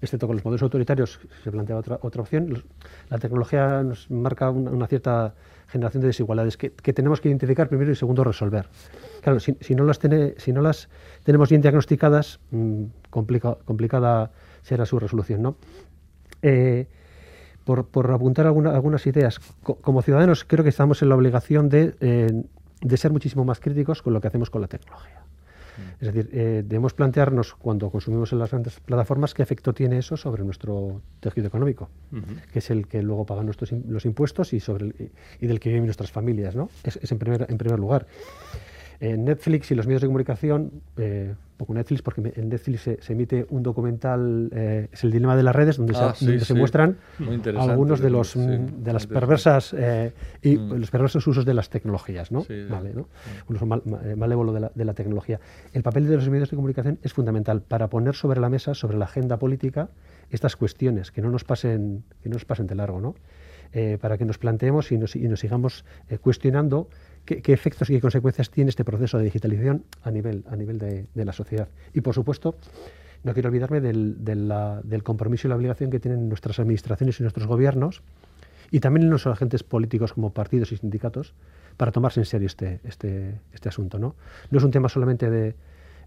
excepto con los modelos autoritarios, se plantea otra, otra opción. Los- la tecnología nos marca una, una cierta generación de desigualdades que, que tenemos que identificar primero y segundo resolver. Claro, si, si no, las tiene- si no las tenemos bien diagnosticadas, mm, complica- complicada será su resolución. ¿no? Por, por apuntar alguna- algunas ideas, co- como ciudadanos creo que estamos en la obligación de, de ser muchísimo más críticos con lo que hacemos con la tecnología. Es decir, eh, debemos plantearnos cuando consumimos en las grandes plataformas qué efecto tiene eso sobre nuestro tejido económico, que es el que luego pagan nuestros los impuestos y, sobre el- y del que viven nuestras familias. ¿no? Es, es en, primer, en primer lugar. Eh, Netflix y los medios de comunicación, eh, poco Netflix, porque en Netflix se, se emite un documental, eh, es el dilema de las redes, donde, Ah, se, sí, donde se sí. muestran algunos de los sí, mm, de las perversas eh, y Mm. los perversos usos de las tecnologías, ¿no? Vale, ¿no? Un uso mal- ma- eh, malévolo de la, de la tecnología. El papel de los medios de comunicación es fundamental para poner sobre la mesa, sobre la agenda política, estas cuestiones que no nos pasen, que no nos pasen de largo, ¿no? Eh, para que nos planteemos y nos, y nos sigamos cuestionando qué, efectos y qué consecuencias tiene este proceso de digitalización a nivel, a nivel de, la sociedad. Y por supuesto, no quiero olvidarme del, del compromiso y la obligación que tienen nuestras administraciones y nuestros gobiernos y también los agentes políticos como partidos y sindicatos para tomarse en serio este, este, este asunto. ¿no? no es un tema solamente de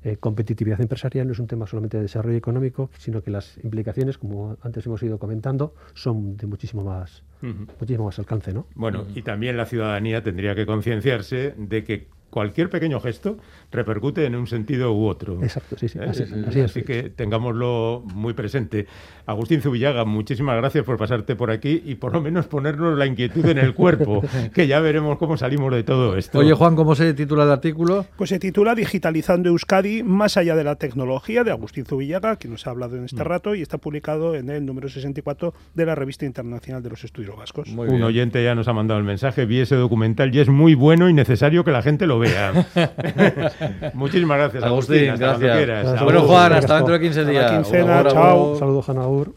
eh, competitividad empresarial, no es un tema solamente de desarrollo económico, sino que las implicaciones, como antes hemos ido comentando, son de muchísimo más, muchísimo más alcance. ¿no? Bueno, y también la ciudadanía tendría que concienciarse de que cualquier pequeño gesto repercute en un sentido u otro. Exacto, sí, sí, ¿Eh? así- así es. que tengámoslo muy presente. Agustín Zubillaga, muchísimas gracias por pasarte por aquí y por lo menos ponernos la inquietud en el cuerpo, que ya veremos cómo salimos de todo esto. Oye, Juan, ¿cómo se titula el artículo? Pues se titula Digitalizando Euskadi más allá de la tecnología de Agustín Zubillaga, que nos ha hablado en este rato y está publicado en el número 64 de la Revista Internacional de los Estudios Vascos. Muy un bien. oyente ya nos ha mandado el mensaje, vi ese documental y es muy bueno y necesario que la gente lo vea. Muchísimas gracias, Agustín. Agustín, hasta cuando gracias. quieras. Gracias. Bueno. Juan, hasta dentro de 15 Hasta la días. quincena, chao. Saludos, Hanaur.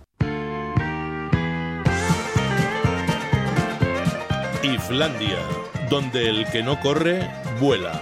Iflandia, donde el que no corre, vuela.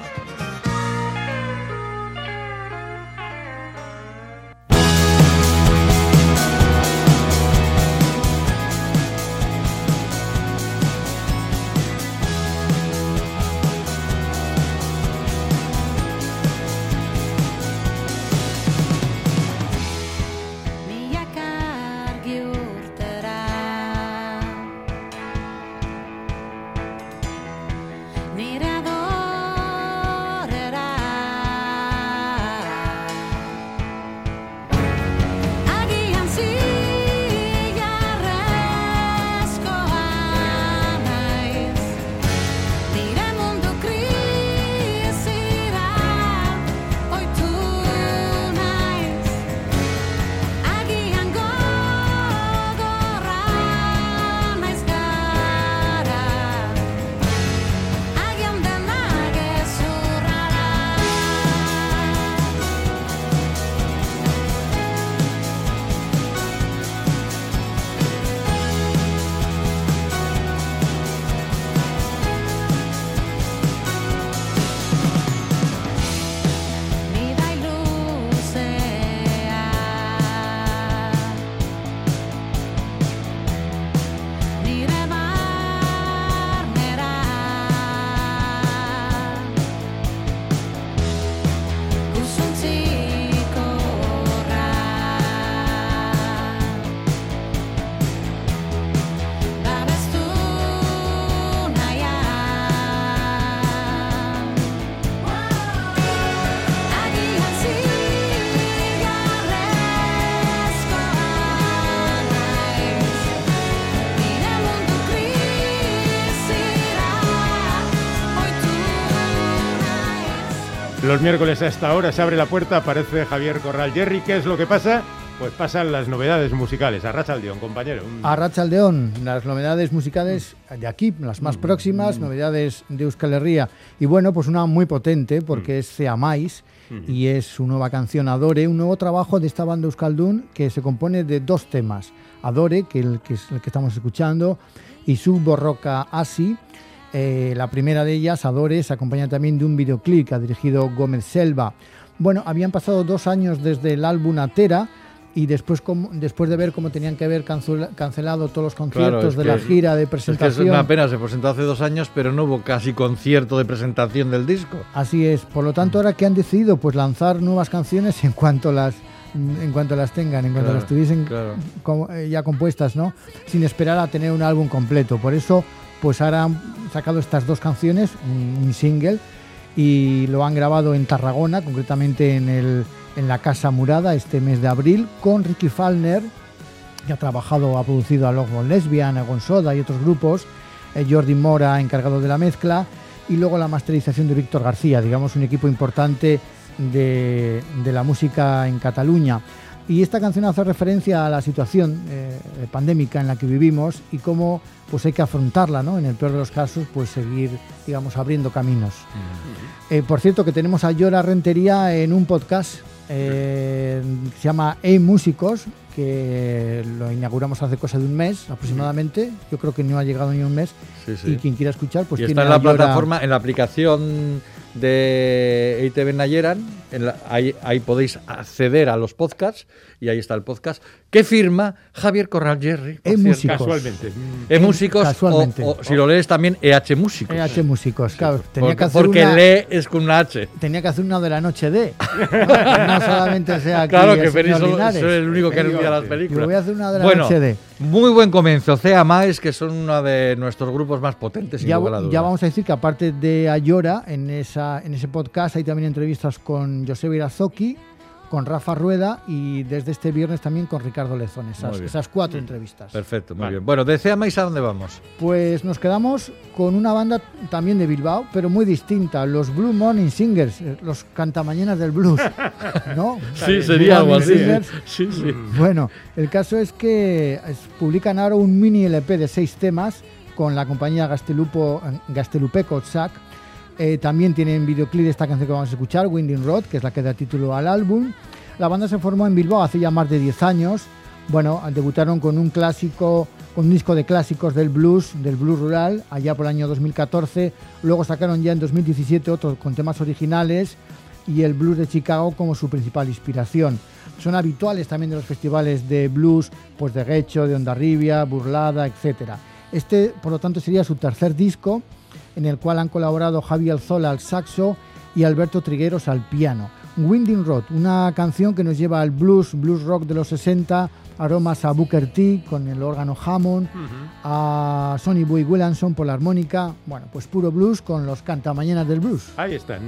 Los miércoles a esta hora se abre la puerta, aparece Javier Corral. Jerry, ¿qué es lo que pasa? Pues pasan las novedades musicales. Arracha al compañero. A Rachaldeón, las novedades musicales de aquí, las más próximas, novedades de Euskal Herria. Y bueno, pues una muy potente, porque es Cea Mais, y es su nueva canción Adore, un nuevo trabajo de esta banda Euskaldun que se compone de dos temas. Adore, que, el, que es el que estamos escuchando, y su Borroca Asi. Eh, la primera de ellas, Adore, se acompaña también de un videoclip que ha dirigido Gómez Selva. Bueno, habían pasado dos años desde el álbum Atera y después, como- después de ver cómo tenían que haber cancela- cancelado todos los conciertos de que- la gira de Es que es presentación. una pena, se presentó hace dos años, pero no hubo casi concierto de presentación del disco. Así es. Por lo tanto, ahora que han decidido pues lanzar nuevas canciones en cuanto las en cuanto las tengan, en cuanto Claro, las tuviesen claro. eh, ya compuestas, ¿no? Sin esperar a tener un álbum completo. Por eso, pues ahora han sacado estas dos canciones, un, single, y lo han grabado en Tarragona, concretamente en, la Casa Murada este mes de abril, con Ricky Falner, que ha trabajado, ha producido a Logmon Lesbian, a Gonsoda y otros grupos, eh, Jordi Mora, encargado de la mezcla, y luego la masterización de Víctor García, digamos un equipo importante de la música en Cataluña. Y esta canción hace referencia a la situación eh, pandémica en la que vivimos y cómo pues hay que afrontarla, ¿no? En el peor de los casos, pues seguir, digamos, abriendo caminos. Eh, por cierto, que tenemos a Llora Rentería en un podcast eh, que se llama Hey Músicos, que lo inauguramos hace cosa de un mes aproximadamente. Yo creo que no ha llegado ni un mes. Sí, sí. Y quien quiera escuchar, pues y tiene está en la Llora- plataforma, en la aplicación de E EITV Nayeran, en la- ahí, ahí podéis acceder a los podcasts y ahí está el podcast que firma Javier Corral Jerry. E. Músicos. Casualmente. E Músicos Casualmente. o, o si lo lees también EH Músicos. EH Músicos, claro. Tenía porque que hacer porque una- lee es con una H. tenía que hacer una de la noche de. No, No solamente sea aquí Claro que Feliz soy el único que anuncia las Yo películas. voy a hacer una de la bueno, noche de. muy buen comienzo. Cea Maes, que son uno de nuestros grupos más potentes, Ya, ya vamos a decir que aparte de Ayora, en, esa, en ese podcast hay también entrevistas con José Irazoki, con Rafa Rueda y desde este viernes también con Ricardo Lezón. Esas, esas cuatro entrevistas. Perfecto, muy Vale. bien. Bueno, de Maes, ¿a dónde vamos? Pues nos quedamos con una banda también de Bilbao, pero muy distinta, los Blue Morning Singers, eh, los cantamañanas del blues. ¿No? Sí, sería algo así. Singers. Sí, sí. Bueno, el caso es que publican ahora un mini LP de seis temas con la compañía Gastelupo, Gastelupeco Sac. Eh, también tienen videoclip de esta canción que vamos a escuchar, Winding Road, que es la que da título al álbum. La banda se formó en Bilbao hace ya más de 10 años. Bueno, debutaron con un clásico, con un disco de clásicos del blues, del blues rural, allá por el año 2014. Luego sacaron ya en 2017 otro con temas originales y el blues de Chicago como su principal inspiración. Son habituales también de los festivales de blues, pues de Guecho, de Ondarribia, Burlada, etc. Este, por lo tanto, sería su tercer disco, en el cual han colaborado Javi Alzola al saxo y Alberto Trigueros al piano. Winding Road, una canción que nos lleva al blues, blues rock de los 60, aromas a Booker T con el órgano Hammond, a Sonny Boy Williamson por la armónica, bueno, pues puro blues con los cantamañanas del blues. Ahí están.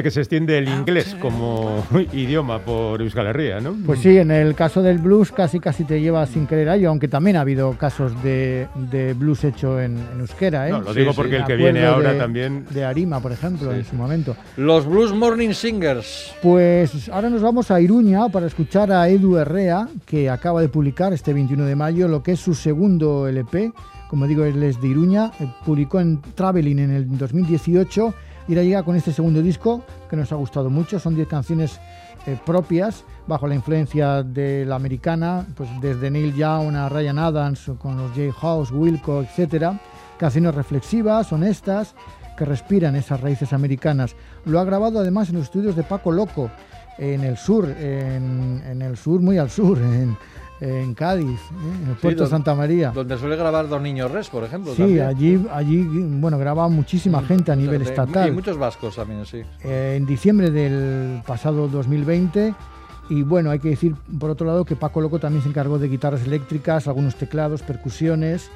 Parece que se extiende el inglés como idioma por Euskal Herria, ¿no? Pues sí, en el caso del blues casi casi te lleva sin querer a ello, aunque también ha habido casos de, de blues hecho en, en euskera. ¿eh? No, lo digo porque el Me que viene ahora de- también- De Arima, por ejemplo, en su momento. Los Blues Morning Singers. Pues ahora nos vamos a Iruña para escuchar a Edu Herrea, que acaba de publicar este 21 de mayo lo que es su segundo LP. Como digo, él es de Iruña, eh, publicó en Traveling en el 2018 y ahora llega con este segundo disco que nos ha gustado mucho. Son 10 canciones eh, propias bajo la influencia de la americana, pues desde Neil Young a Ryan Adams con los J. House, Wilco, etcétera. Canciones reflexivas, honestas, que respiran esas raíces americanas. Lo ha grabado además en los estudios de Paco Loco, en el sur, en, el sur, muy al sur, en Cádiz, ¿eh? en el Sí, puerto de don- Santa María. Donde suele grabar Don Niño Res, por ejemplo. Sí, también. allí, allí, bueno, graba muchísima gente a nivel De- Y estatal. muchos vascos también, sí. Eh, en diciembre del pasado 2020. Y bueno, hay que decir, por otro lado, que Paco Loco también se encargó de guitarras eléctricas, algunos teclados, percusiones.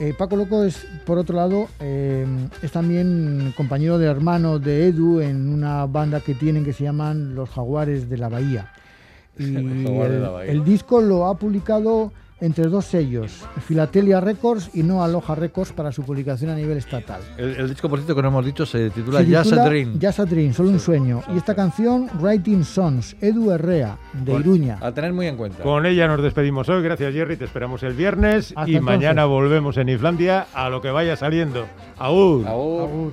Eh, Paco Loco es, por otro lado, eh, es también compañero de hermano de Edu en una banda que tienen que se llaman Los Jaguares de la Bahía. Y el, disco lo ha publicado entre dos sellos, Filatelia Records y No Aloha Records para su publicación a nivel estatal. El, el disco, por cierto, que no hemos dicho, se titula Se Jazz titula a Dream. Jazz a Dream, solo un sueño. Y esta canción, Writing Songs, Edu Herrea, de Iruña. A tener muy en cuenta. Con ella nos despedimos hoy. Gracias, Jerry. Te esperamos el viernes. Hasta y entonces. mañana volvemos en Islandia a lo que vaya saliendo. ¡Aún!